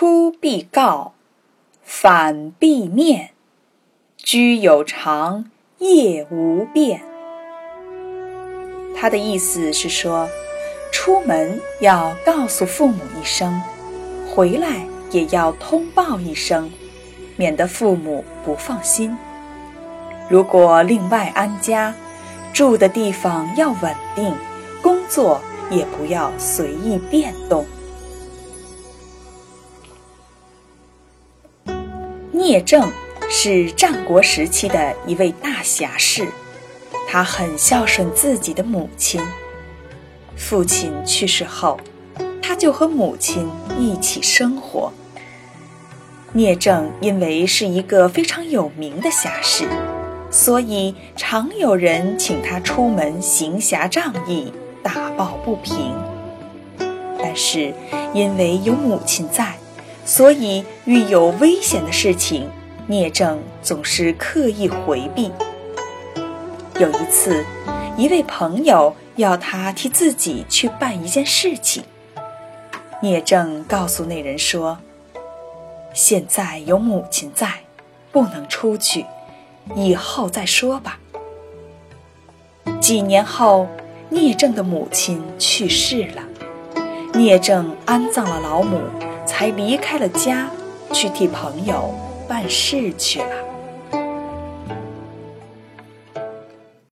出必告，反必面。居有常，业无变。他的意思是说，出门要告诉父母一声，回来也要通报一声，免得父母不放心。如果另外安家，住的地方要稳定，工作也不要随意变动。聂政是战国时期的一位大侠士。他很孝顺自己的母亲。父亲去世后，他就和母亲一起生活。聂政因为是一个非常有名的侠士，所以常有人请他出门行侠仗义、打抱不平。但是因为有母亲在，所以遇有危险的事情，聂政总是刻意回避。有一次，一位朋友要他替自己去办一件事情。聂政告诉那人说：“现在有母亲在，不能出去，以后再说吧。”几年后，聂政的母亲去世了，聂政安葬了老母，才离开了家，去替朋友办事去了。